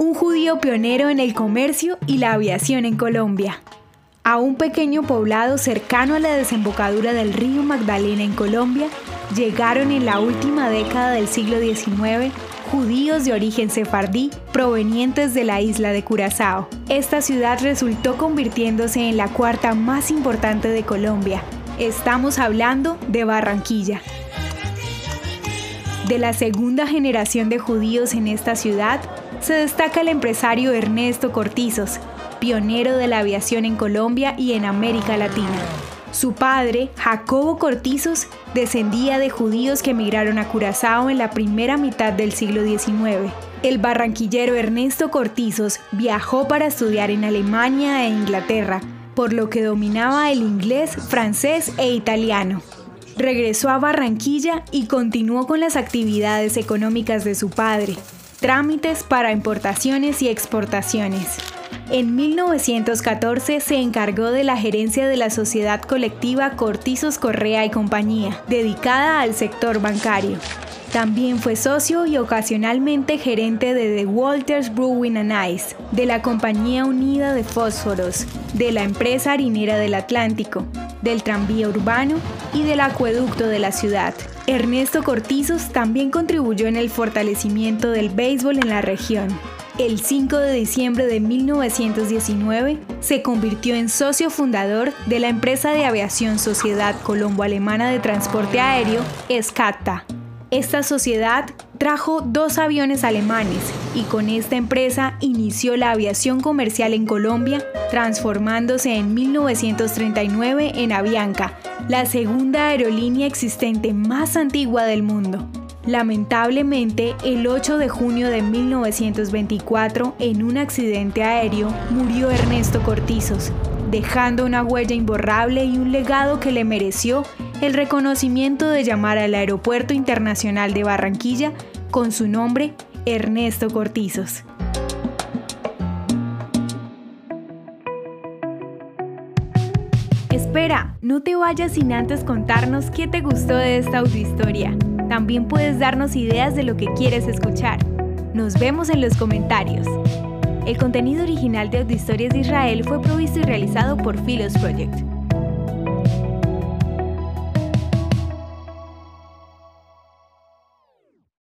un judío pionero en el comercio y la aviación en Colombia. A un pequeño poblado cercano a la desembocadura del río Magdalena en Colombia, llegaron en la última década del siglo XIX judíos de origen sefardí provenientes de la isla de Curazao. Esta ciudad resultó convirtiéndose en la cuarta más importante de Colombia. Estamos hablando de Barranquilla. De la segunda generación de judíos en esta ciudad, se destaca el empresario Ernesto Cortizos, pionero de la aviación en Colombia y en América Latina. Su padre, Jacobo Cortizos, descendía de judíos que emigraron a Curazao en la primera mitad del siglo XIX. El barranquillero Ernesto Cortizos viajó para estudiar en Alemania e Inglaterra, por lo que dominaba el inglés, francés e italiano. Regresó a Barranquilla y continuó con las actividades económicas de su padre, trámites para importaciones y exportaciones. En 1914 se encargó de la gerencia de la sociedad colectiva Cortizos Correa y Compañía, dedicada al sector bancario. También fue socio y ocasionalmente gerente de The Walters Brewing and Ice, de la Compañía Unida de Fósforos, de la empresa harinera del Atlántico, del tranvía urbano y del acueducto de la ciudad. Ernesto Cortizos también contribuyó en el fortalecimiento del béisbol en la región el 5 de diciembre de 1919 se convirtió en socio fundador de la empresa de aviación Sociedad Colombo-Alemana de Transporte Aéreo, SCATA. Esta sociedad trajo dos aviones alemanes y con esta empresa inició la aviación comercial en Colombia, transformándose en 1939 en Avianca, la segunda aerolínea existente más antigua del mundo. Lamentablemente, el 8 de junio de 1924, en un accidente aéreo, murió Ernesto Cortizos, dejando una huella imborrable y un legado que le mereció el reconocimiento de llamar al Aeropuerto Internacional de Barranquilla con su nombre, Ernesto Cortizos. Espera, no te vayas sin antes contarnos qué te gustó de esta autohistoria. También puedes darnos ideas de lo que quieres escuchar. Nos vemos en los comentarios. El contenido original de Historias de Israel fue provisto y realizado por Philos Project.